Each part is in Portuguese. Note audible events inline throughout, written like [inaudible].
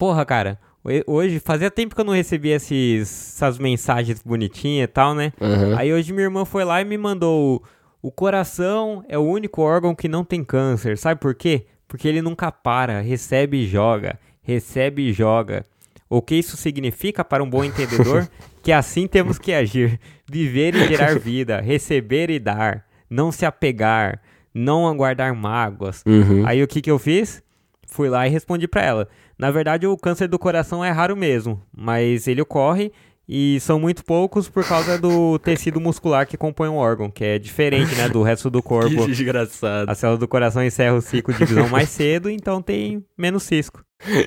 Porra, cara, hoje fazia tempo que eu não recebia esses, essas mensagens bonitinhas e tal, né? Uhum. Aí hoje minha irmã foi lá e me mandou o, coração é o único órgão que não tem câncer. Sabe por quê? Porque ele nunca para, recebe e joga, recebe e joga. O que isso significa para um bom entendedor? [laughs] que assim temos que agir, viver e gerar [laughs] vida, receber e dar, não se apegar, não aguardar mágoas. Uhum. Aí o que que eu fiz? Fui lá e respondi para ela. Na verdade, o câncer do coração é raro mesmo, mas ele ocorre e são muito poucos por causa do [laughs] tecido muscular que compõe o órgão, que é diferente, né, do resto do [laughs] corpo. Que desgraçado. A célula do coração encerra o ciclo de divisão mais [laughs] cedo, então tem menos cisco.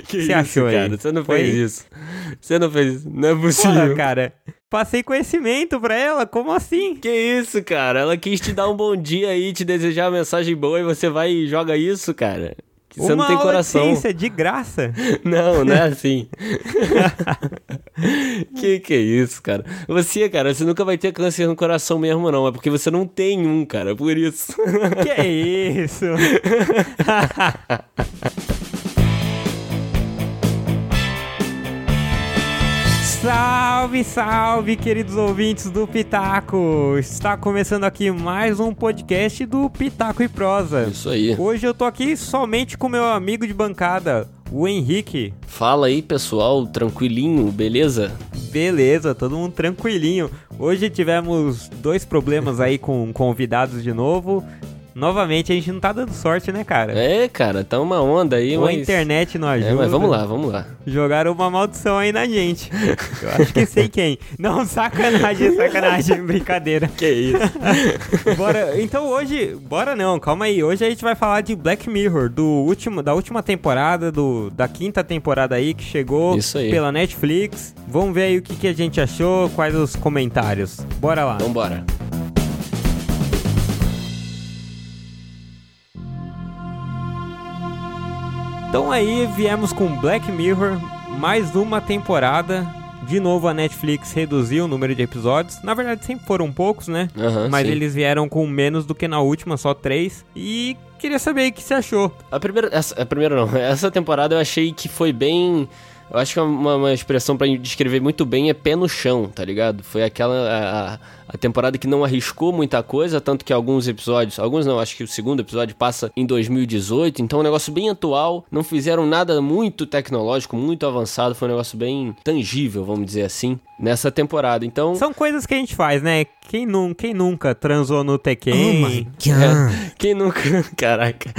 Que Você isso, achou aí? cara? Você não Foi? fez isso. Você não fez isso. Não é possível. Porra, cara, passei conhecimento pra ela, como assim? Que isso, cara? Ela quis te dar um bom dia aí, te desejar uma mensagem boa e você vai e joga isso, cara. Você Uma não tem coração. De ciência de graça. [laughs] Não, não é assim. [laughs] que que é isso, cara? Você, cara, você nunca vai ter câncer no coração mesmo, não. É porque você não tem um, cara. Por isso. que é isso? [laughs] Salve, salve, queridos ouvintes do Pitaco! Está começando aqui mais um podcast do Pitaco e Prosa. Isso aí. Hoje eu tô aqui somente com meu amigo de bancada, o Henrique. Fala aí, pessoal. Tranquilinho, beleza? Beleza, todo mundo tranquilinho. Hoje tivemos dois problemas aí com convidados de novo. Novamente a gente não tá dando sorte, né, cara? É, cara, tá uma onda aí, Ou a mas... internet não ajuda. É, mas vamos lá, vamos lá. Jogaram uma maldição aí na gente. Eu acho que sei quem. Não, sacanagem, sacanagem, [laughs] brincadeira. Que isso? [laughs] Bora, então hoje, bora não, calma aí. Hoje a gente vai falar de Black Mirror, do último, da última temporada, do, da quinta temporada aí que chegou Isso aí. pela Netflix. Vamos ver aí o que, que a gente achou, quais os comentários. Bora lá. Vambora. Então aí viemos com Black Mirror, mais uma temporada. De novo a Netflix reduziu o número de episódios. Na verdade sempre foram poucos, né? Aham, Mas sim. eles vieram com menos do que na última, só três. E queria saber o que você achou. A primeira, essa, a primeira não, [laughs] essa temporada eu achei que foi bem. Eu acho que uma, uma expressão pra descrever muito bem é pé no chão, tá ligado? Foi aquela. A, a- temporada que não arriscou muita coisa, tanto que alguns episódios. Alguns não, acho que o segundo episódio passa em 2018, então é um negócio bem atual. Não fizeram nada muito tecnológico, muito avançado, foi um negócio bem tangível, vamos dizer assim, nessa temporada. Então. São coisas que a gente faz, né? Quem, nun quem nunca transou no Tekken? É, quem nunca. [laughs] Caraca.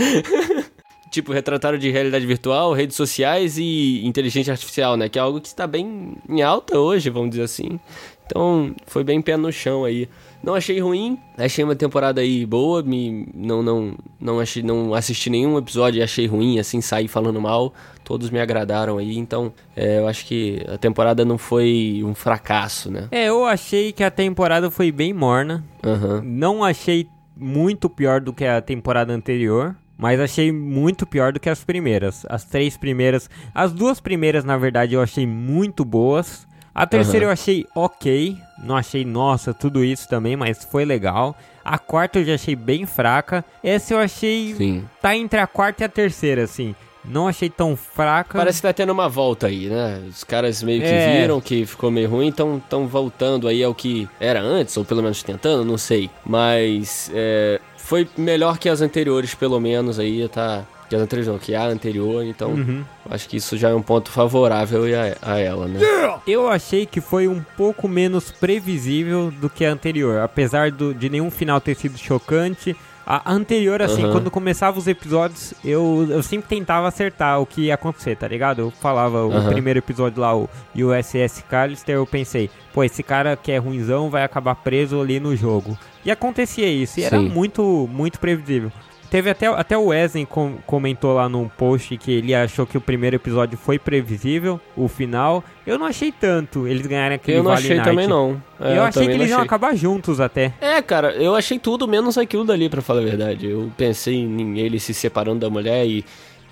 Tipo, retrataram de realidade virtual, redes sociais e inteligência artificial, né? Que é algo que está bem em alta hoje, vamos dizer assim. Então, foi bem pé no chão aí. Não achei ruim, achei uma temporada aí boa, me não não não achei não assisti nenhum episódio e achei ruim, assim, saí falando mal. Todos me agradaram aí, então é, eu acho que a temporada não foi um fracasso, né? É, eu achei que a temporada foi bem morna. Aham. Não achei muito pior do que a temporada anterior. Mas achei muito pior do que as primeiras. As três primeiras. As duas primeiras, na verdade, eu achei muito boas. A terceira Aham. eu achei ok. Não achei, nossa, tudo isso também, mas foi legal. A quarta eu já achei bem fraca. Essa eu achei. Sim. Tá entre a quarta e a terceira, assim. Não achei tão fraca. Parece que tá tendo uma volta aí, né? Os caras meio que É. viram que ficou meio ruim, então estão voltando aí ao que era antes, ou pelo menos tentando, não sei. Mas é, foi melhor que as anteriores, pelo menos aí, tá. Que as anteriores não, que a anterior, então Uhum. acho que isso já é um ponto favorável a, a ela, né? Eu achei que foi um pouco menos previsível do que a anterior, apesar do- de nenhum final ter sido chocante. A anterior, assim, Aham. quando começava os episódios, eu, eu sempre tentava acertar o que ia acontecer, tá ligado? Eu falava o Aham. primeiro episódio lá, o USS Callister, eu pensei, pô, esse cara que é ruinzão vai acabar preso ali no jogo. E acontecia isso, e era Sim. muito, muito previsível. Teve até, até o Wesley com- comentou lá num post que ele achou que o primeiro episódio foi previsível, o final. Eu não achei tanto eles ganharem aquele Eu não Vale achei Night. também não. É, eu achei também que eles iam achei. acabar juntos até. É, cara, eu achei tudo menos aquilo dali, pra falar a verdade. Eu pensei em ele se separando da mulher e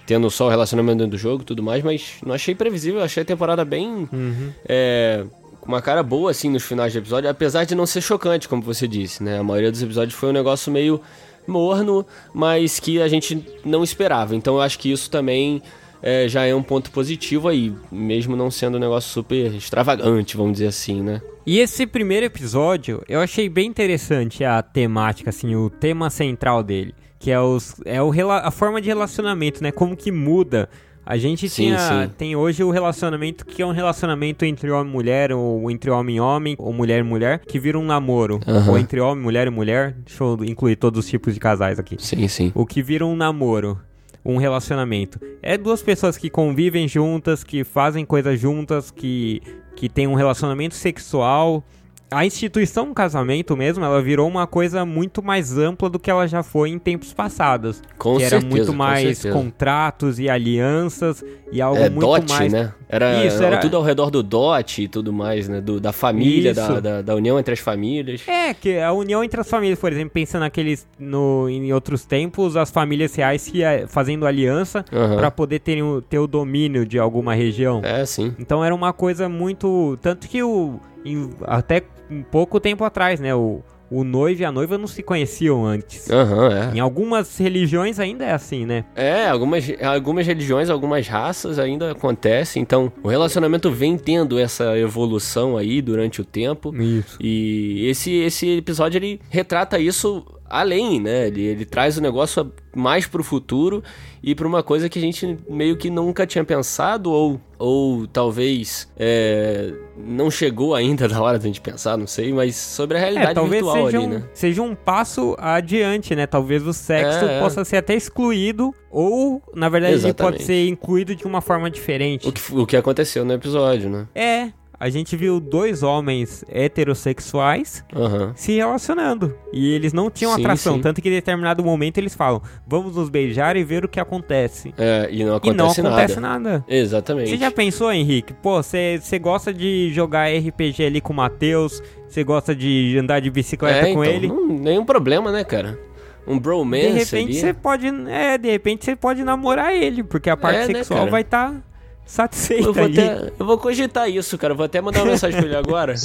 tendo só o relacionamento dentro do jogo e tudo mais, mas não achei previsível, achei a temporada bem. É. Com uma cara boa, assim, nos finais de episódio, apesar de não ser chocante, como você disse, né? A maioria dos episódios foi um negócio meio morno, mas que a gente não esperava. Então eu acho que isso também é, já é um ponto positivo aí, mesmo não sendo um negócio super extravagante, vamos dizer assim, né? E esse primeiro episódio, eu achei bem interessante a temática, assim, o tema central dele, que é, os, é o, a forma de relacionamento, né? Como que muda a gente sim, tinha, sim. tem hoje o relacionamento que é um relacionamento entre homem e mulher, ou entre homem e homem, ou mulher e mulher, que vira um namoro. Uhum. Ou entre homem, mulher e mulher. Deixa eu incluir todos os tipos de casais aqui. Sim, sim. O que vira um namoro um relacionamento. É duas pessoas que convivem juntas, que fazem coisas juntas, que, que tem um relacionamento sexual a instituição casamento mesmo, ela virou uma coisa muito mais ampla do que ela já foi em tempos passados. Com que certeza, era muito mais contratos e alianças e algo é, muito dote, mais... né? Era, Isso, era tudo ao redor do dote e tudo mais, né? Do, da família, da, da, da, união entre as famílias. É, que a união entre as famílias, por exemplo, pensando naqueles, no, em outros tempos, as famílias reais se, fazendo aliança uhum. para poder ter, ter o domínio de alguma região. É, sim. Então era uma coisa muito... Tanto que o... Em, até um pouco tempo atrás, né? O, o noivo e a noiva não se conheciam antes. Uhum, é. Em algumas religiões ainda é assim, né? É, algumas, algumas religiões, algumas raças ainda acontece. Então, o relacionamento vem tendo essa evolução aí durante o tempo. Isso. E esse, esse episódio ele retrata isso além, né? Ele, ele traz o negócio mais pro futuro e para uma coisa que a gente meio que nunca tinha pensado ou, ou talvez é, não chegou ainda [laughs] da hora da gente pensar, não sei, mas sobre a é, realidade é, talvez virtual seja ali, um, né? Seja um passo adiante, né? Talvez o sexo é, é. possa ser até excluído ou, na verdade, ele pode ser incluído de uma forma diferente. O que, o que aconteceu no episódio, né? É, a gente viu dois homens heterossexuais uhum. se relacionando. E eles não tinham sim, atração. Sim. Tanto que em determinado momento eles falam: vamos nos beijar e ver o que acontece. É, e não acontece, e não acontece nada. nada. Exatamente. Você já pensou, Henrique? Pô, você gosta de jogar RPG ali com o Matheus? Você gosta de andar de bicicleta é, com então, ele? Não, nenhum problema, né, cara? um bromance De repente você pode, é, de repente você pode namorar ele, porque a parte é, sexual né, vai estar tá satisfeito eu vou, até, eu vou cogitar isso, cara. Vou até mandar uma mensagem pra ele agora. [laughs]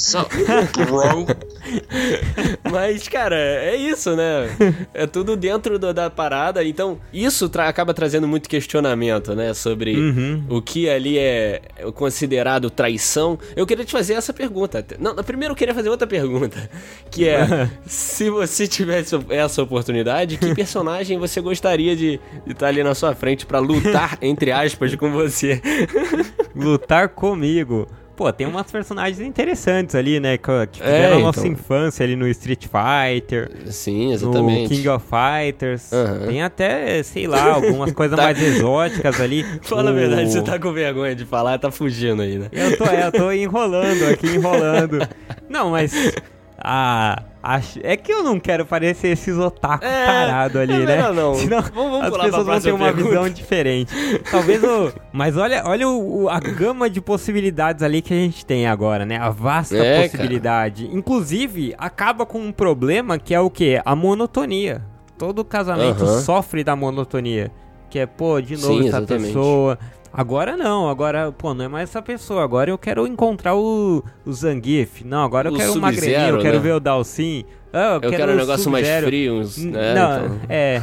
[laughs] Mas, cara, é isso, né? É tudo dentro do, da parada. Então, isso tra acaba trazendo muito questionamento, né? Sobre uhum. o que ali é considerado traição. Eu queria te fazer essa pergunta. Não, primeiro eu queria fazer outra pergunta. Que é, [laughs] se você tivesse essa oportunidade, que personagem você gostaria de estar tá ali na sua frente para lutar, entre aspas, com você? [laughs] Lutar comigo. Pô, tem umas personagens interessantes ali, né? Que fizeram é, a nossa então... infância ali no Street Fighter. Sim, exatamente. No King of Fighters. Uhum. Tem até, sei lá, algumas [laughs] coisas tá. mais exóticas ali. Fala o... a verdade, você tá com vergonha de falar, tá fugindo aí, né? Eu tô, é, eu tô enrolando aqui, enrolando. [laughs] Não, mas a, a, é que eu não quero parecer esses otaku é, tarado ali, é né? Não, Senão vamos, vamos as pessoas vão ter uma pergunta. visão diferente. Talvez o. Mas olha, olha o, o, a gama de possibilidades ali que a gente tem agora, né? A vasta é, possibilidade. Cara. Inclusive, acaba com um problema que é o quê? A monotonia. Todo casamento uh -huh. sofre da monotonia. Que é, pô, de novo Sim, essa exatamente. pessoa Agora não, agora, pô, não é mais essa pessoa. Agora eu quero encontrar o, o Zangief. Não, agora eu o quero o Magrelinho, eu quero né? ver o Dalsin. Ah, eu, eu quero, quero um negócio mais frio, uns, né? Não, então. é.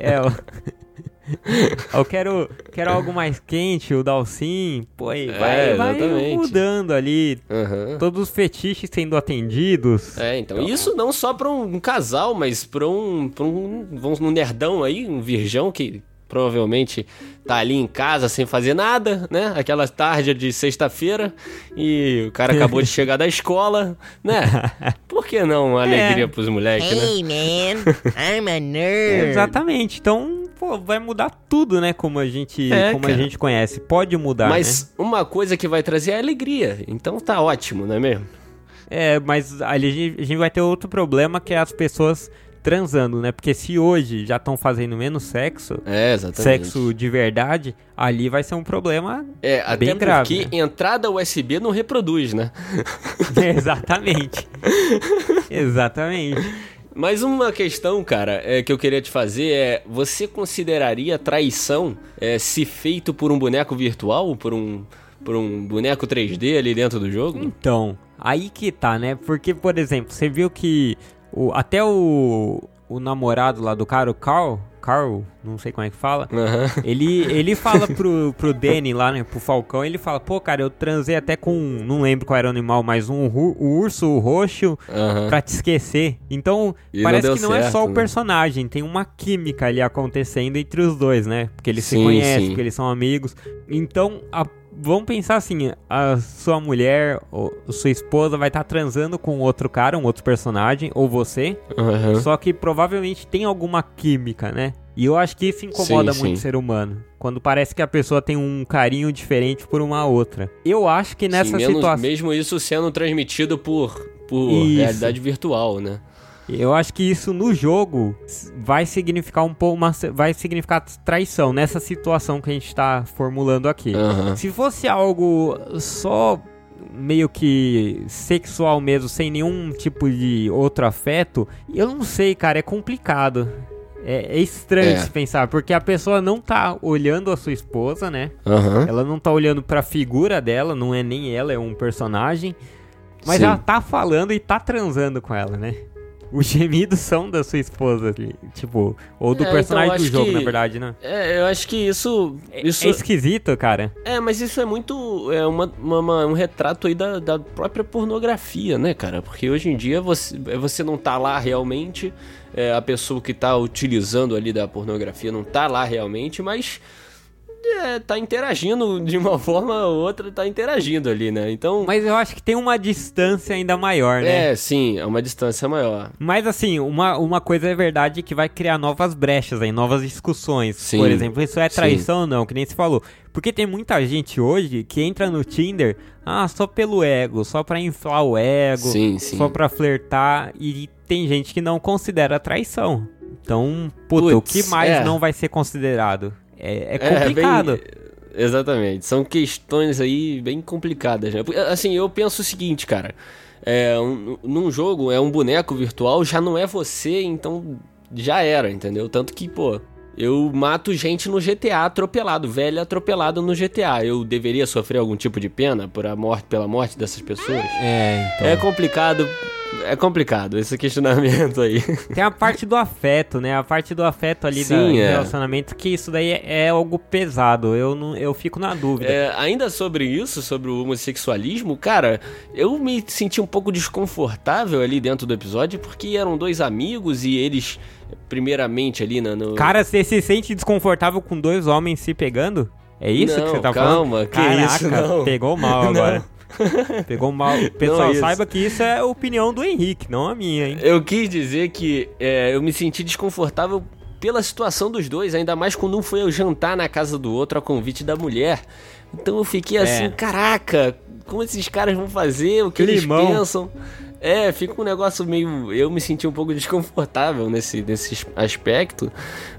[laughs] é, eu quero, quero algo mais quente, o Dalsin. Pô, aí vai, é, vai mudando ali. Uhum. Todos os fetiches sendo atendidos. É, então. então. Isso não só pra um, um casal, mas pra um, pra um. Vamos num nerdão aí, um virgão que provavelmente tá ali em casa sem fazer nada, né? Aquela tarde de sexta-feira e o cara acabou de chegar da escola, né? [laughs] Por que não uma alegria é. pros moleques, né? hey, né? man, I'm a nerd. Exatamente. Então, pô, vai mudar tudo, né? Como a gente, é, como a gente conhece. Pode mudar, Mas né? uma coisa que vai trazer é alegria. Então tá ótimo, não é mesmo? É, mas ali a gente vai ter outro problema que é as pessoas transando, né? Porque se hoje já estão fazendo menos sexo, é, sexo de verdade, ali vai ser um problema é, até bem grave. Porque né? entrada USB não reproduz, né? [laughs] exatamente. exatamente. Mas uma questão, cara, é, que eu queria te fazer é: você consideraria traição é, se feito por um boneco virtual, por um, por um boneco 3D ali dentro do jogo? Então, aí que tá, né? Porque, por exemplo, você viu que o, até o, o namorado lá do cara, o Carl, Carl, não sei como é que fala. Aham. Ele, ele [laughs] fala pro, pro Danny lá, né, pro Falcão, ele fala, pô, cara, eu transei até com, um- não lembro qual era o animal, mas um urso roxo Aham. pra te esquecer. Então, E não parece deu que não é só certo, o né? personagem, tem uma química ali acontecendo entre os dois, né? Porque eles se Sim, conhecem, sim. porque eles são amigos. Então, a- vamos pensar assim, a sua mulher, ou sua esposa vai estar transando com outro cara, um outro personagem, ou você, Aham. só que provavelmente tem alguma química, né? E eu acho que isso incomoda Sim, muito o sim. ser humano. Quando parece que a pessoa tem um carinho diferente por uma outra. Eu acho que nessa Sim, situação. Mesmo isso sendo transmitido por, por Isso. realidade virtual, né? Eu acho que isso no jogo vai significar um pouco. Uma, vai significar traição nessa situação que a gente tá formulando aqui. Aham. Se fosse algo só meio que sexual mesmo, sem nenhum tipo de outro afeto, eu não sei, cara, é complicado. É, é estranho É. se pensar, porque a pessoa não tá olhando a sua esposa, né? Aham. Ela não tá olhando pra figura dela, não é nem ela, é um personagem. Mas Sim. ela tá falando e tá transando com ela, né? Os gemidos são da sua esposa, ali, tipo, ou do É, personagem então, do jogo, que- na verdade, né? É, eu acho que isso. isso É esquisito, cara. É, mas isso é muito. É uma, uma- uma- um retrato aí da, da própria pornografia, né, cara? Porque hoje em dia você, você não tá lá realmente, é, a pessoa que tá utilizando ali da pornografia não tá lá realmente, mas. É, tá interagindo de uma [laughs] forma ou outra, tá interagindo ali, né? Então. Mas eu acho que tem uma distância ainda maior, né? É, sim, é uma distância maior. Mas assim, uma, uma coisa é verdade que vai criar novas brechas aí, novas discussões. Sim, Por exemplo, isso é sim. traição ou não, que nem se falou. Porque tem muita gente hoje que entra no Tinder, ah, só pelo ego, só pra inflar o ego, Sim, sim. só pra flertar, e tem gente que não considera traição. Então, puta, o Putz, que mais é. não vai ser considerado? É, é É, complicado. bem- exatamente. São questões aí bem complicadas, né? Assim, eu penso o seguinte, cara. É, um- num jogo, é um boneco virtual, já não é você, então já era, entendeu? Tanto que, pô, eu mato gente no GTA atropelado, velho atropelado no GTA. Eu deveria sofrer algum tipo de pena por a morte, pela morte dessas pessoas? É, então. É complicado. É complicado esse questionamento aí. [laughs] Tem a parte do afeto, né? A parte do afeto ali Sim, do é. relacionamento, que isso daí é, é algo pesado. Eu, não, eu fico na dúvida. É, ainda sobre isso, sobre o homossexualismo, cara, eu me senti um pouco desconfortável ali dentro do episódio, porque eram dois amigos e eles, primeiramente ali na, no. Cara, você se sente desconfortável com dois homens se pegando? É isso Não, que você tá calma, falando? que Caraca, isso, não. pegou mal [laughs] Não. agora. Pegou mal. [laughs] Pessoal, isso. saiba que isso é a opinião do Henrique, não a minha, hein? Eu quis dizer que é, eu me senti desconfortável pela situação dos dois, ainda mais quando um foi ao jantar na casa do outro a convite da mulher. Então eu fiquei assim, É. caraca, como esses caras vão fazer? O que Climão. eles pensam? É, fica um negócio meio. Eu me senti um pouco [laughs] desconfortável nesse, nesse aspecto,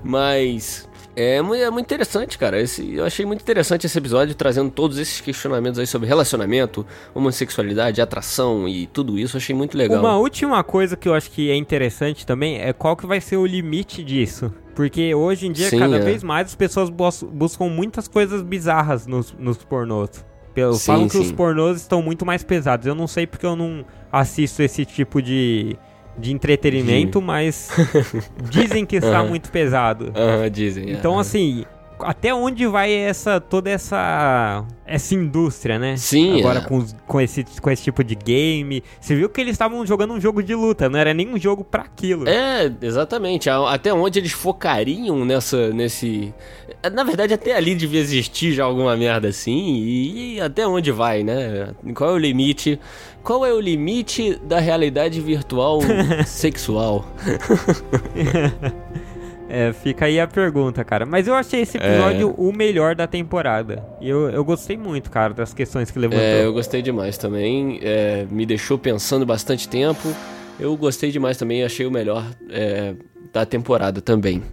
mas. É, é muito interessante, cara. Esse, eu achei muito interessante esse episódio, trazendo todos esses questionamentos aí sobre relacionamento, homossexualidade, atração e tudo isso. Eu achei muito legal. Uma última coisa que eu acho que é interessante também é qual que vai ser o limite disso. Porque hoje em dia, Sim, cada é. vez mais as pessoas bus- buscam muitas coisas bizarras nos, nos pornôs. Pelo- Sim, Falam que os sim. pornôs estão muito mais pesados. Eu não sei porque eu não assisto esse tipo de, de entretenimento, mas [laughs] dizem que está Aham. muito pesado. Aham, dizem. Então, aham. assim, até onde vai essa toda essa essa indústria, né? Sim, Agora é. com, com, esse, com esse tipo de game. Você viu que eles estavam jogando um jogo de luta, não era nem um jogo pra aquilo. É, exatamente. Até onde eles focariam nessa, nesse... Na verdade, até ali devia existir já alguma merda assim. E, e até onde vai, né? Qual é o limite? Qual é o limite da realidade virtual [laughs] sexual? [laughs] É, fica aí a pergunta, cara. Mas eu achei esse episódio É. o melhor da temporada. E eu, eu gostei muito, cara, das questões que levantou. É, eu gostei demais também. é, me deixou pensando bastante tempo. Eu gostei demais também. Achei o melhor é, da temporada também.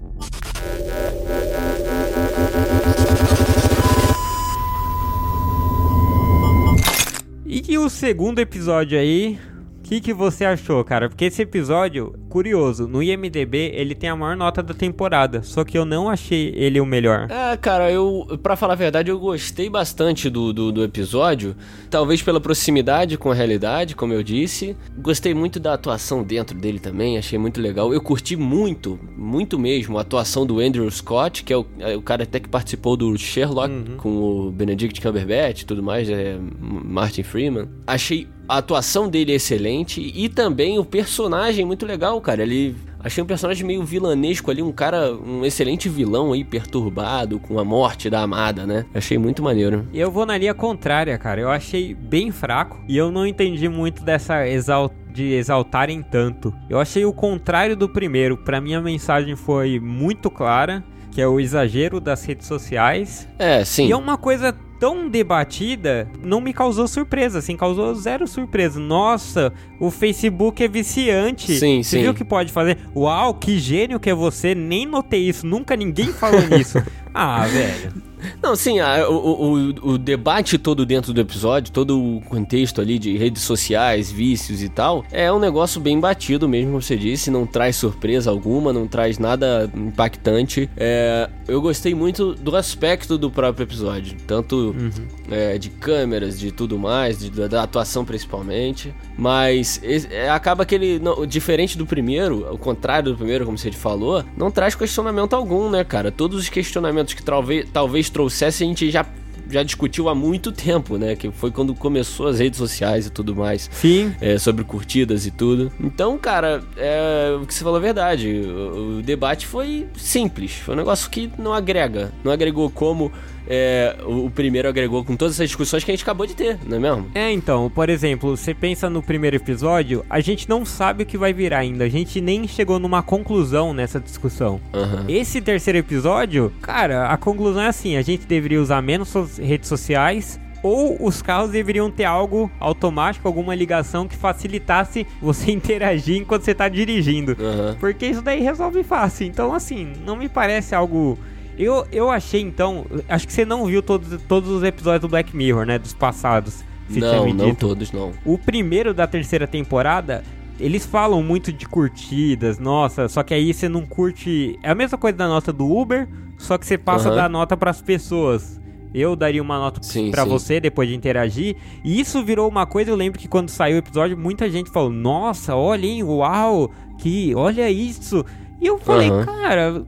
E o segundo episódio aí, que, que você achou, cara? Porque esse episódio, curioso, no IMDB ele tem a maior nota da temporada, só que eu não achei ele o melhor. É, cara, eu, pra falar a verdade, eu gostei bastante do, do, do episódio. Talvez pela proximidade com a realidade, como eu disse. Gostei muito da atuação dentro dele também, achei muito legal. Eu curti muito, muito mesmo, a atuação do Andrew Scott, que é o, é o cara até que participou do Sherlock com o Benedict Cumberbatch e tudo mais, é Martin Freeman. Achei a atuação dele excelente e também o personagem muito legal, cara. Ele achei um personagem meio vilanesco ali, um cara, um excelente vilão aí, perturbado com a morte da amada, né? Achei muito maneiro. Eu vou na linha contrária, cara. Eu achei bem fraco e eu não entendi muito dessa exal de exaltarem tanto. Eu achei o contrário do primeiro. Para mim a mensagem foi muito clara, que é o exagero das redes sociais. É, sim. E é uma coisa tão debatida, não me causou surpresa, assim, causou zero surpresa. Nossa, o Facebook é viciante. Sim, você sim. viu o que pode fazer? Uau, que gênio que é você, nem notei isso, nunca ninguém falou nisso. [laughs] Ah, velho. Não, sim, a- o, o, o debate todo dentro do episódio, todo o contexto ali de redes sociais, vícios e tal, é um negócio bem batido mesmo, como você disse, não traz surpresa alguma, não traz nada impactante. É, eu gostei muito do aspecto do próprio episódio, tanto é, de câmeras, de tudo mais, de- da, atuação principalmente, mas é, acaba que ele, não, diferente do primeiro, o contrário do primeiro, como você falou, não traz questionamento algum, né, cara? Todos os questionamentos que talvez, talvez trouxesse a gente já já discutiu há muito tempo, né? Que foi quando começou as redes sociais e tudo mais. Sim. é, sobre curtidas e tudo. Então, cara, é, o que você falou é verdade. O, o debate foi simples. Foi um negócio que não agrega. Não agregou como é, o, o primeiro agregou com todas essas discussões que a gente acabou de ter, não é mesmo? É, então, por exemplo, você pensa no primeiro episódio, a gente não sabe o que vai virar ainda, a gente nem chegou numa conclusão nessa discussão. Aham. Esse terceiro episódio, cara, a conclusão é assim: a gente deveria usar menos redes sociais. Ou os carros deveriam ter algo automático, alguma ligação que facilitasse você [laughs] interagir enquanto você tá dirigindo. Aham. Porque isso daí resolve fácil. Então, assim, não me parece algo. Eu, eu achei, então. Acho que você não viu todos, todos os episódios do Black Mirror, né? Dos passados. Tinha Não, não todos, não. O primeiro da terceira temporada, eles falam muito de curtidas, nossa, só que aí você não curte. É a mesma coisa da nota do Uber, só que você passa Aham. da nota pras pessoas. Eu daria uma nota sim. você depois de interagir. E isso virou uma coisa, eu lembro que quando saiu o episódio, muita gente falou: Nossa, olha, hein, uau, que olha isso. E eu falei, Aham. cara,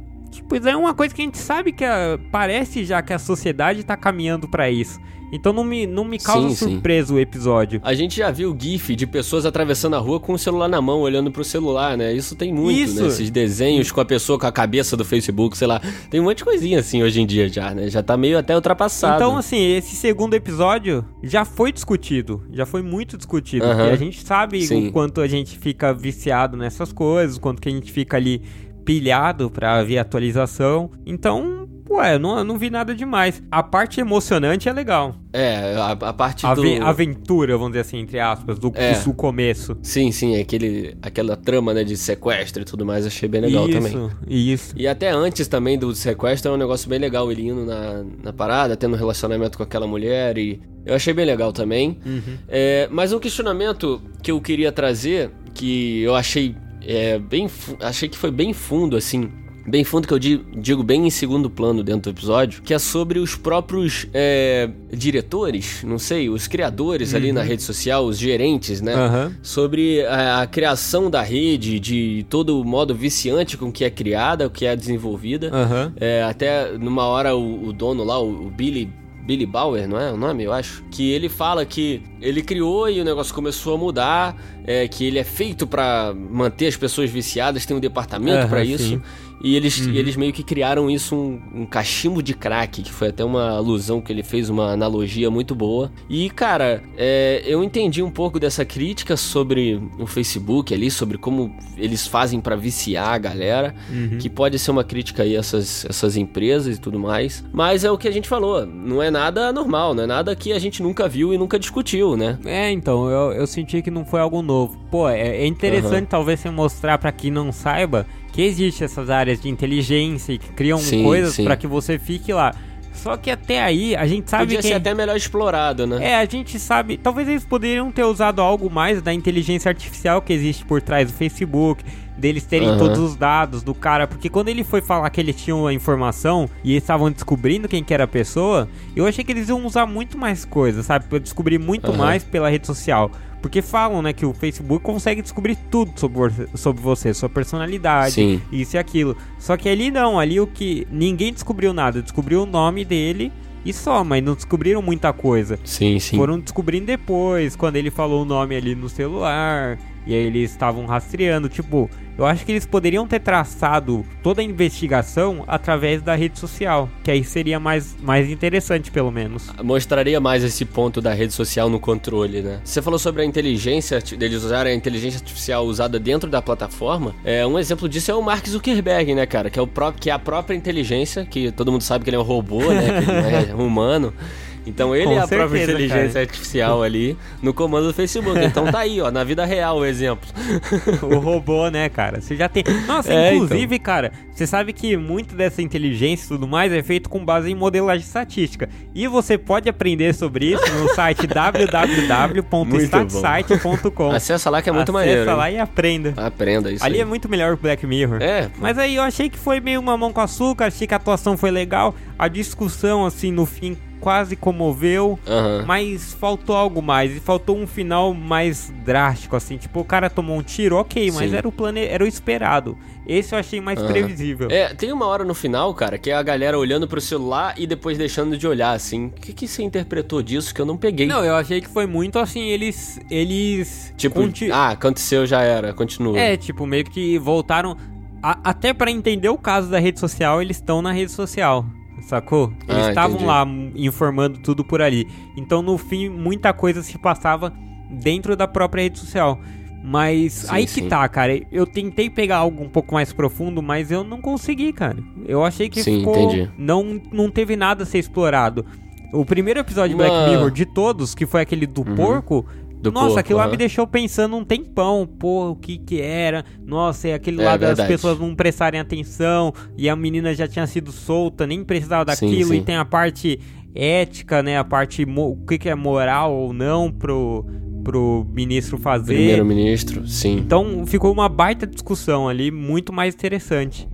tipo, isso é uma coisa que a gente sabe que a- parece já que a sociedade tá caminhando pra isso. Então não me, não me causa Sim, sim. surpresa o episódio. A gente já viu GIF de pessoas atravessando a rua com o celular na mão, olhando pro celular, né? Isso tem muito, Isso. né? Esses desenhos com a pessoa com a cabeça do Facebook, sei lá. Tem um monte de coisinha assim hoje em dia já, né? Já tá meio até ultrapassado. Então, assim, esse segundo episódio já foi discutido. Já foi muito discutido. E a gente sabe Sim. o quanto a gente fica viciado nessas coisas, o quanto que a gente fica ali pilhado pra ver atualização. Então, ué, eu não, eu não vi nada demais. A parte emocionante é legal. É, a, a parte do... ave- aventura, vamos dizer assim, entre aspas, do, É. do começo. Sim, sim, aquele, aquela trama, né, de sequestro e tudo mais, achei bem legal isso, também. isso. E até antes também do sequestro é um negócio bem legal, ele indo na, na parada, tendo um relacionamento com aquela mulher e... Eu achei bem legal também. Uhum. É, mas um questionamento que eu queria trazer, que eu achei é, bem... Achei que foi bem fundo, assim... Bem fundo que eu di- digo bem em segundo plano dentro do episódio, que é sobre os próprios é, diretores, não sei, os criadores ali na rede social, os gerentes, né? Aham. sobre a, a criação da rede, de todo o modo viciante com que é criada, o que é desenvolvida. Aham. É, até numa hora o, o dono lá, o, o Billy. Billy Bauer, não é o nome, eu acho? Que ele fala que ele criou e o negócio começou a mudar, é, que ele é feito pra manter as pessoas viciadas, tem um departamento Aham, pra isso. E eles, eles meio que criaram isso, um, um cachimbo de crack, que foi até uma alusão que ele fez, uma analogia muito boa. E, cara, é, eu entendi um pouco dessa crítica sobre o Facebook ali, sobre como eles fazem pra viciar a galera, que pode ser uma crítica aí a essas, essas empresas e tudo mais. Mas é o que a gente falou, não é nada normal, não é nada que a gente nunca viu e nunca discutiu, né? É, então, eu, eu senti que não foi algo novo. Pô, é, é interessante talvez você mostrar pra quem não saiba que existe essas áreas de inteligência e que criam Sim, coisas pra que você fique lá. Só que até aí a gente sabe Podia que ser até melhor explorado, né? é, a gente sabe, talvez eles poderiam ter usado algo mais da inteligência artificial que existe por trás do Facebook, deles terem Aham. todos os dados do cara, porque quando ele foi falar que eles tinham a informação e eles estavam descobrindo quem que era a pessoa, eu achei que eles iam usar muito mais coisas, sabe, pra descobrir muito Aham. mais pela rede social. Porque falam, né, que o Facebook consegue descobrir tudo sobre você, sobre você sua personalidade, Sim. isso e aquilo. Só que ali não, ali o que ninguém descobriu nada, descobriu o nome dele e só, mas não descobriram muita coisa. Sim, sim. Foram descobrindo depois, quando ele falou o nome ali no celular. E aí eles estavam rastreando. Tipo, eu acho que eles poderiam ter traçado toda a investigação através da rede social. Que aí seria mais, mais interessante, pelo menos. Mostraria mais esse ponto da rede social no controle, né? Você falou sobre a inteligência, deles usarem a inteligência artificial usada dentro da plataforma. É, um exemplo disso é o Mark Zuckerberg, né, cara? Que é, o próprio, que é a própria inteligência, que todo mundo sabe que ele é um robô, né? Que ele não é [laughs] humano. Então ele Com é a própria certeza, inteligência cara. artificial ali no comando do Facebook. Então tá aí, ó, na vida real o exemplo. [laughs] o robô, né, cara? Você já tem. Nossa, É, inclusive, cara, você sabe que muito dessa inteligência e tudo mais é feito com base em modelagem estatística. E você pode aprender sobre isso no site [laughs] www.statsite.com. Acessa lá que é muito Acessa maneiro. lá hein? e aprenda. Aprenda isso. Ali aí. é muito melhor o Black Mirror. É, Mas aí eu achei que foi meio mamão com açúcar, achei que a atuação foi legal, a discussão, assim, no fim quase comoveu, Aham. mas faltou algo mais, e faltou um final mais drástico, assim, tipo, o cara tomou um tiro, ok, mas Sim. era o plane... era o esperado. Esse eu achei mais Aham. previsível. É, tem uma hora no final, cara, que é a galera olhando pro celular e depois deixando de olhar, assim. O que, que você interpretou disso que eu não peguei? Não, eu achei que foi muito assim, eles. Eles. tipo, conti- ah, aconteceu, já era, continua. É, tipo, meio que voltaram. a- até pra entender o caso da rede social, eles estão na rede social. Sacou? Eles Ah, estavam entendi. lá informando tudo por ali. Então, no fim, muita coisa se passava dentro da própria rede social. Mas Sim, aí sim. que tá, cara. Eu tentei pegar algo um pouco mais profundo, mas eu não consegui, cara. Eu achei que Sim, ficou. entendi. Não, não teve nada a ser explorado. O primeiro episódio de Black Mirror de todos, que foi aquele do porco. Uhum. Do Nossa, porco, aquilo lá aham. me deixou pensando um tempão. Pô, o que que era? Nossa, e aquele É lá das pessoas não prestarem atenção. E a menina já tinha sido solta, nem precisava Sim, daquilo. sim. E tem a parte ética, né? A parte. O que que é moral ou não pro, pro ministro fazer. Primeiro-ministro, sim. Então ficou uma baita discussão ali, muito mais interessante.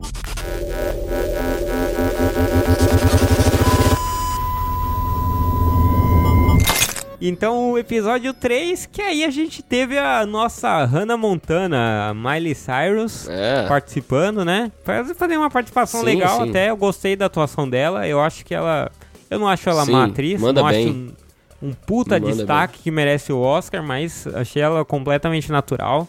Então o episódio 3, que aí a gente teve a nossa Hannah Montana, a Miley Cyrus, É. participando, né? Faz- Fazer uma participação Sim, legal sim. até, eu gostei da atuação dela, eu acho que ela... Eu não acho ela Sim, má atriz, manda não bem. acho um, um puta Manda destaque que merece o Oscar, mas achei ela completamente natural.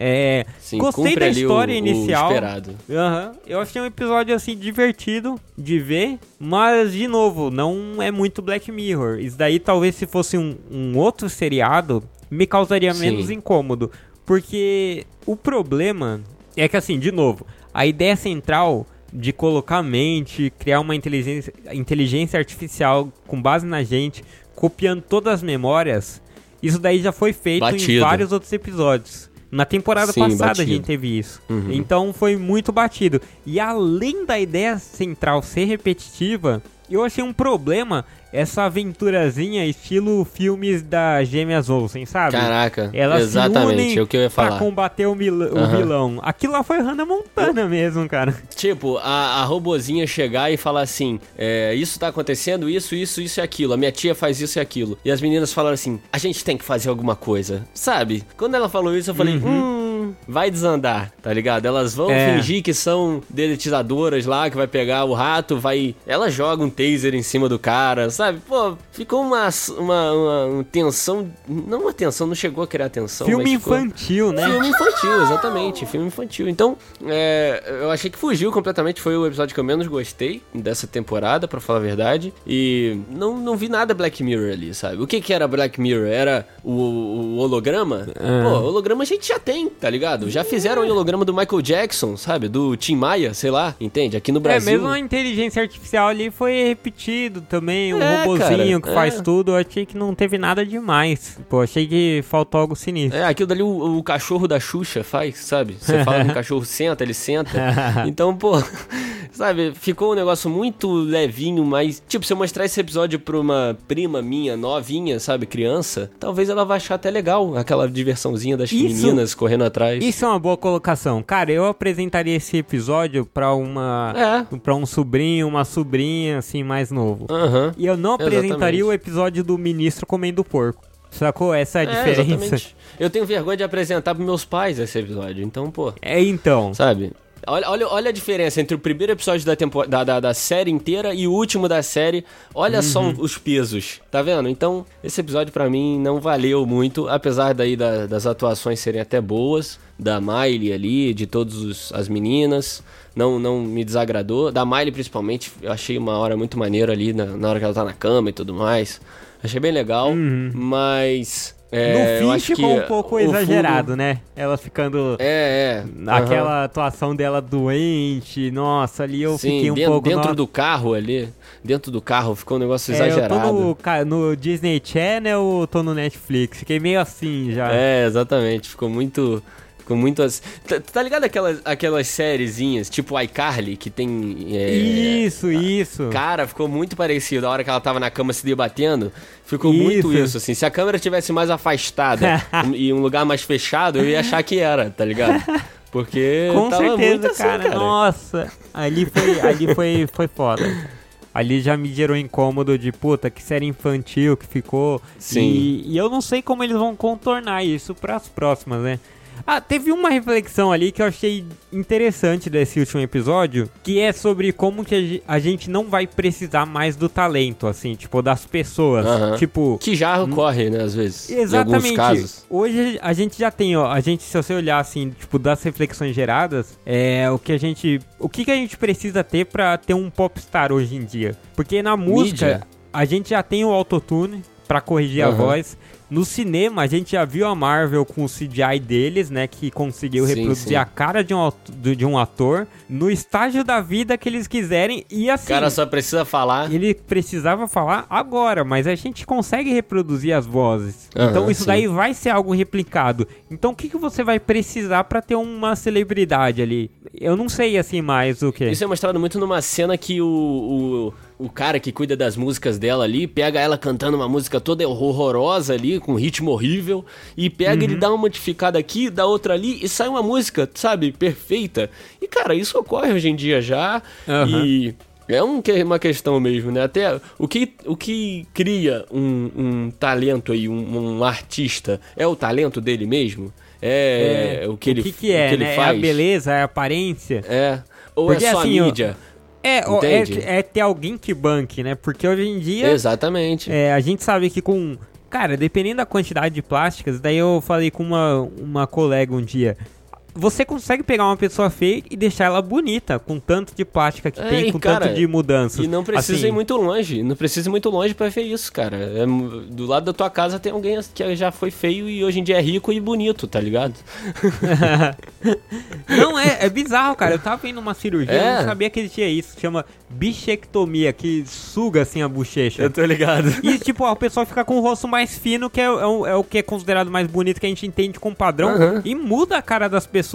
É, Sim, gostei da o- história o inicial. esperado. Aham, eu achei um episódio assim divertido de ver, mas de novo, não é muito Black Mirror. Isso daí talvez se fosse um, um outro seriado me causaria Sim. menos incômodo, porque o problema é que assim, de novo, a ideia central de colocar a mente, criar uma inteligência, inteligência artificial com base na gente, copiando todas as memórias, isso daí já foi feito em Batido. vários outros episódios. Na temporada Sim, passada a batido. gente teve isso. Uhum. Então foi muito batido. E além da ideia central ser repetitiva, eu achei um problema essa aventurazinha estilo filmes da Gêmeas Olsen, sabe? Caraca, Elas se exatamente, unem é o que eu ia Pra falar. combater o, mil- o Aham. vilão. Aquilo lá foi Hannah Montana mesmo, cara. Tipo, a, a robozinha chegar e falar assim: é, Isso tá acontecendo, isso, isso, isso e aquilo. A minha tia faz isso e aquilo. E as meninas falaram assim: A gente tem que fazer alguma coisa. Sabe? Quando ela falou isso, eu falei: Hum, vai desandar, tá ligado? Elas vão. É. fingir que são dedetizadoras lá, que vai pegar o rato, vai. Ela joga um taser em cima do cara, sabe? Pô, ficou uma, uma, uma, uma tensão. Não uma tensão, não chegou a criar tensão. Filme mas ficou- infantil, né? Filme infantil, exatamente, filme infantil. Então, é, eu achei que fugiu completamente. Foi o episódio que eu menos gostei dessa temporada, pra falar a verdade. E não, não vi nada Black Mirror ali, sabe? O que que era Black Mirror? Era o, o holograma? Ah. Pô, holograma a gente já tem, tá ligado? Já fizeram o holograma do Michael Jackson, sabe? Do Tim Maia, sei lá, entende? Aqui no É, Brasil. mesmo a inteligência artificial ali foi repetido também, um É, robozinho cara, que faz é. tudo, eu achei que não teve nada demais. Pô, achei que faltou algo sinistro. É, aquilo dali o, o cachorro da Xuxa faz, sabe? Você fala com o [laughs] cachorro senta, ele senta. Então, pô, [laughs] sabe, ficou um negócio muito levinho, mas, tipo, se eu mostrar esse episódio pra uma prima minha, novinha, sabe, criança, talvez ela vai achar até legal aquela diversãozinha das Isso- meninas correndo atrás. Isso é uma boa colocação. Cara, eu apresentaria esse episódio pra uma. É. Pra um sobrinho, uma sobrinha, assim, mais novo. Aham. E eu não apresentaria Exatamente. o episódio do ministro comendo porco. Sacou? Essa é a diferença. Eu tenho vergonha de apresentar pros meus pais esse episódio, então, pô, É, então. sabe? Olha, olha, olha a diferença entre o primeiro episódio da, tempo, da, da, da série inteira e o último da série. Olha só Uhum. os pesos, tá vendo? Então, esse episódio pra mim não valeu muito, apesar daí da- das atuações serem até boas, da Miley ali, de todas as meninas, não, não me desagradou. Da Miley principalmente, eu achei uma hora muito maneira ali, na, na hora que ela tá na cama e tudo mais. Achei bem legal, mas... é, Uhum. no fim ficou um pouco o fundo- exagerado, né? Ela ficando. É, é. Aquela atuação dela doente, nossa, ali eu Sim, fiquei um dentro, pouco. dentro no... do carro ali, dentro do carro ficou um negócio É, exagerado. eu tô no, no Disney Channel ou tô no Netflix? Fiquei meio assim já. É, exatamente, ficou muito... Ficou muito assim... Tá, tá ligado aquelas, aquelas sériezinhas, tipo iCarly, que tem... é, Isso, isso. Cara, ficou muito parecido. A hora que ela tava na cama se debatendo, ficou muito Isso. isso, assim. Se a câmera tivesse mais afastada [laughs] e um lugar mais fechado, eu ia achar que era, tá ligado? Porque Com tava muito certeza, assim, cara. Nossa, ali foi, ali foi, foi foda. Ali já me gerou incômodo de puta, que série infantil que ficou. Sim. E, e eu não sei como eles vão contornar isso pras próximas, né? Ah, teve uma reflexão ali que eu achei interessante desse último episódio, que é sobre como que a ge- a gente não vai precisar mais do talento, assim, tipo, das pessoas. Tipo, Que já ocorre, né, às vezes. Em alguns Exatamente. casos. Hoje a gente já tem, ó, a gente se você olhar assim, tipo das reflexões geradas, é o que a gente, o que que a gente precisa ter pra ter um popstar hoje em dia? Porque na música Mídia. a gente já tem o autotune pra corrigir a voz. No cinema, a gente já viu a Marvel com o CGI deles, né? Que conseguiu Sim, reproduzir sim. a cara de um, de um ator no estágio da vida que eles quiserem. E O assim, cara só precisa falar. ele precisava falar agora, mas a gente consegue reproduzir as vozes. Aham, então isso sim. daí vai ser algo replicado. Então o que, que você vai precisar pra ter uma celebridade ali? Eu não sei assim mais o que. Isso é mostrado muito numa cena que o, o, o cara que cuida das músicas dela ali pega ela cantando uma música toda horrorosa ali, com ritmo horrível, e pega ele dá uma modificada aqui, dá outra ali, e sai uma música, sabe, perfeita. E cara, isso ocorre hoje em dia já, Aham. e. É um uma questão mesmo, né? Até o que, o que cria um, um talento aí, um, um artista, é o talento dele mesmo? É, o que ele, o que, que é, o que ele né? É faz? a beleza, é a aparência. É. Ou Porque, é só assim, a mídia? É, ó, é, Entende? é ter alguém que banque, né? Porque hoje em dia Exatamente. É, a gente sabe que com. Cara, dependendo da quantidade de plásticas, daí eu falei com uma, uma colega um dia. Você consegue pegar uma pessoa feia e deixar ela bonita, com tanto de plástica que É, tem, com cara, tanto de mudanças. E não precisa Assim, ir muito longe. Não precisa ir muito longe pra ver isso, cara. É do lado da tua casa tem alguém que já foi feio e hoje em dia é rico e bonito, tá ligado? [laughs] Não, é, é bizarro, cara. Eu tava vendo uma cirurgia, eu É. não sabia que existia isso. Chama bichectomia, que suga assim a bochecha. tô ligado. E, tipo, ó, o pessoal fica com o rosto mais fino, que é, é o- é o que é considerado mais bonito, que a gente entende com padrão, Aham. e muda a cara das pessoas.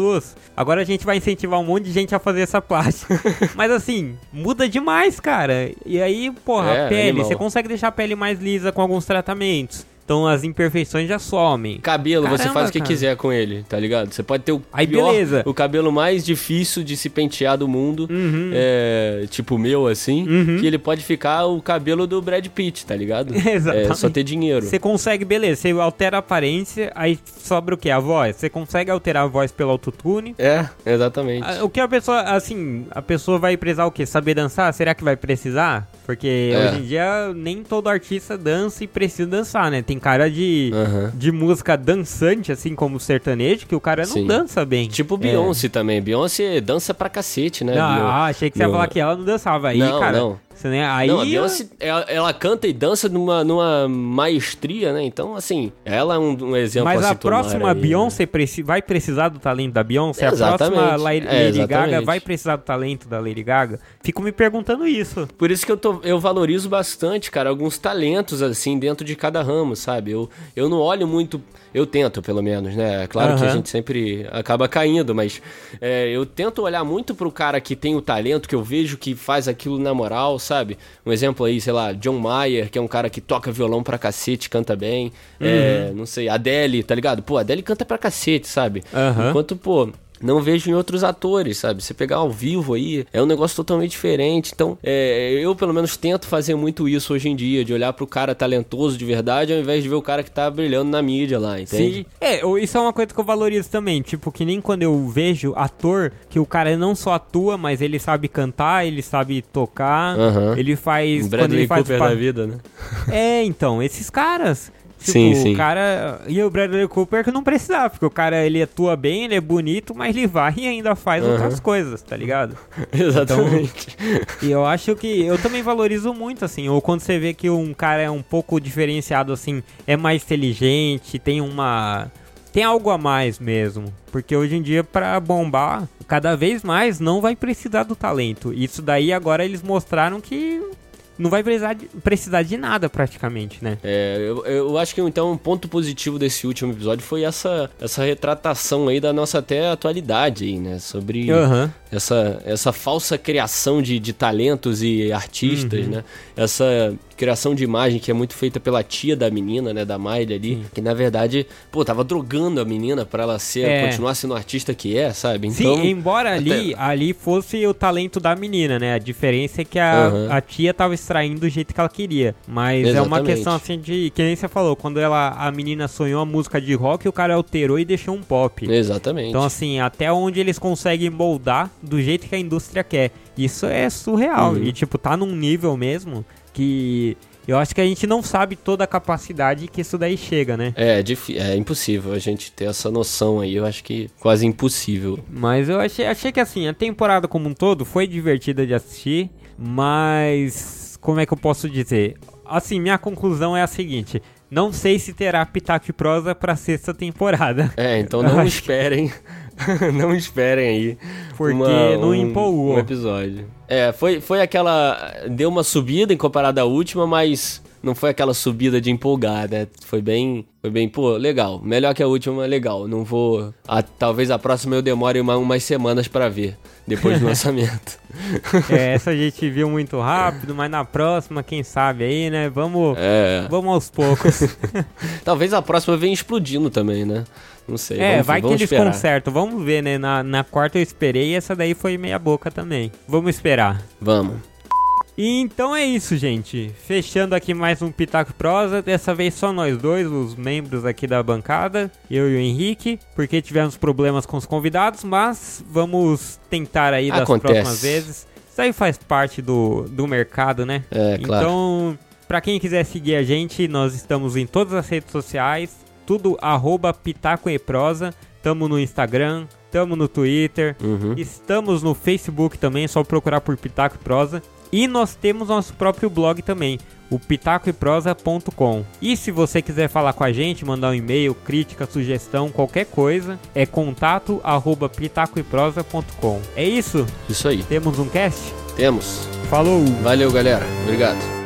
Agora a gente vai incentivar um monte de gente a fazer essa plástica. [laughs] Mas assim, muda demais, cara. E aí, porra, É, a pele, você consegue deixar a pele mais lisa com alguns tratamentos. Então as imperfeições já somem. Cabelo, você Caramba, faz o que cara. quiser com ele, tá ligado? Você pode ter o Aí, pior, beleza. o cabelo mais difícil de se pentear do mundo, Uhum. é, tipo o meu, assim, Uhum. que ele pode ficar o cabelo do Brad Pitt, tá ligado? Exatamente. [laughs] É só ter dinheiro. Você consegue, beleza, você altera a aparência, aí sobra o que? A voz. Você consegue alterar a voz pelo autotune. É, exatamente. Ah, O que a pessoa, assim, a pessoa vai precisar o quê? Saber dançar? Será que vai precisar? Porque É. hoje em dia nem todo artista dança e precisa dançar, né? Tem cara de, Aham. de música dançante, assim como o sertanejo, que o cara não Sim. dança bem. Tipo É. Beyoncé também. Beyoncé dança pra cacete, né? Ah, achei que você ia no- falar que ela não dançava. Aí, Não, cara, não. Né? Aí Não, a Beyoncé, ela, ela canta e dança numa, numa maestria, né? Então, assim, ela é um, um exemplo Mas a a próxima aí, né? Beyoncé preci- vai precisar do talento da Beyoncé? A Exatamente. próxima La- Lady É, Gaga exatamente. vai precisar do talento da Lady Gaga? Fico me perguntando isso. Por isso que eu, tô, eu valorizo bastante, cara, alguns talentos, assim, dentro de cada ramo, sabe? Eu, eu não olho muito. Eu tento, pelo menos, né? É Claro que a gente sempre acaba caindo, mas é, eu tento olhar muito pro cara que tem o talento, que eu vejo que faz aquilo na moral, sabe? Um exemplo aí, sei lá, John Mayer, que é um cara que toca violão pra cacete, canta bem. É, Uhum. não sei, Adele, tá ligado? Pô, Adele canta pra cacete, sabe? Aham. Enquanto, pô, não vejo em outros atores, sabe? Você pegar ao vivo aí, é um negócio totalmente diferente. Então, é, eu pelo menos tento fazer muito isso hoje em dia, de olhar pro cara talentoso de verdade, ao invés de ver o cara que tá brilhando na mídia lá, entende? Sim. É, isso é uma coisa que eu valorizo também. Tipo, que nem quando eu vejo ator, que o cara não só atua, mas ele sabe cantar, ele sabe tocar, Aham. ele faz. quando Bradley ele faz Cooper da vida, né? É, então, esses caras. Tipo, Sim, sim. o cara. E o Bradley Cooper que não precisava, porque o cara ele atua bem, ele é bonito, mas ele vai e ainda faz Aham. outras coisas, tá ligado? [laughs] Exatamente. E eu acho que eu também valorizo muito, assim, ou quando você vê que um cara é um pouco diferenciado, assim, é mais inteligente, tem uma. Tem algo a mais mesmo. Porque hoje em dia, pra bombar, cada vez mais não vai precisar do talento. Isso daí agora eles mostraram que não vai precisar de, precisar de nada praticamente, né? É, eu, eu acho que então um ponto positivo desse último episódio foi essa, essa retratação aí da nossa até atualidade aí, né? Sobre Aham. essa, essa falsa criação de, de talentos e artistas, né? Essa criação de imagem que é muito feita pela tia da menina, né? Da Miley ali, que na verdade, pô, tava drogando a menina pra ela ser, É. continuar sendo artista que é, sabe? Então, Sim, embora ali, ali fosse o talento da menina, né? A diferença é que a, Aham. a tia tava extraindo do jeito que ela queria. Mas é uma Exatamente. questão assim de. Que nem você falou, quando ela, a menina sonhou a música de rock, o cara alterou e deixou um pop. Exatamente. Então, assim, até onde eles conseguem moldar do jeito que a indústria quer. Isso é surreal. Uhum. E, tipo, tá num nível mesmo que. Eu acho que a gente não sabe toda a capacidade que isso daí chega, né? É, é impossível a gente ter essa noção aí. Eu acho que quase impossível. Mas eu achei, achei que assim, a temporada como um todo foi divertida de assistir, mas como é que eu posso dizer? Assim, minha conclusão é a seguinte: não sei se terá Pitaco e Prosa pra sexta temporada. É, então [laughs] não esperem. [laughs] não esperem aí. Porque uma- não um- empolgou. Um episódio. É, foi, foi aquela. Deu uma subida em comparado à última, mas não foi aquela subida de empolgar, né? Foi bem. Foi bem, pô, legal. Melhor que a última, legal. Não vou. a- talvez a próxima eu demore uma- umas semanas pra ver. Depois do [laughs] lançamento. É, essa a gente viu muito rápido, mas na próxima, quem sabe aí, né? Vamos, É. vamos aos poucos. [laughs] Talvez a próxima venha explodindo também, né? Não sei. é, vamos, vai que vamos eles esperar. consertam. Vamos ver, né? Na, na quarta eu esperei e essa daí foi meia boca também. Vamos esperar. Vamos. E então é isso, gente. Fechando aqui mais um Pitaco Prosa. Dessa vez só nós dois, os membros aqui da bancada, eu e o Henrique, porque tivemos problemas com os convidados, mas vamos tentar aí das Acontece. próximas vezes. Isso aí faz parte do, do mercado, né? É, claro. Então, pra quem quiser seguir a gente, nós estamos em todas as redes sociais, tudo arroba Pitaco e Prosa. Tamo no Instagram, tamo no Twitter, Uhum. Estamos no Facebook também, é só procurar por Pitaco e Prosa. E nós temos nosso próprio blog também, o pitacoeprosa.com. E se você quiser falar com a gente, mandar um e-mail, crítica, sugestão, qualquer coisa, é contato arroba pitacoeprosa.com. É isso? Isso aí. Temos um cast? Temos. Falou! Valeu, galera. Obrigado.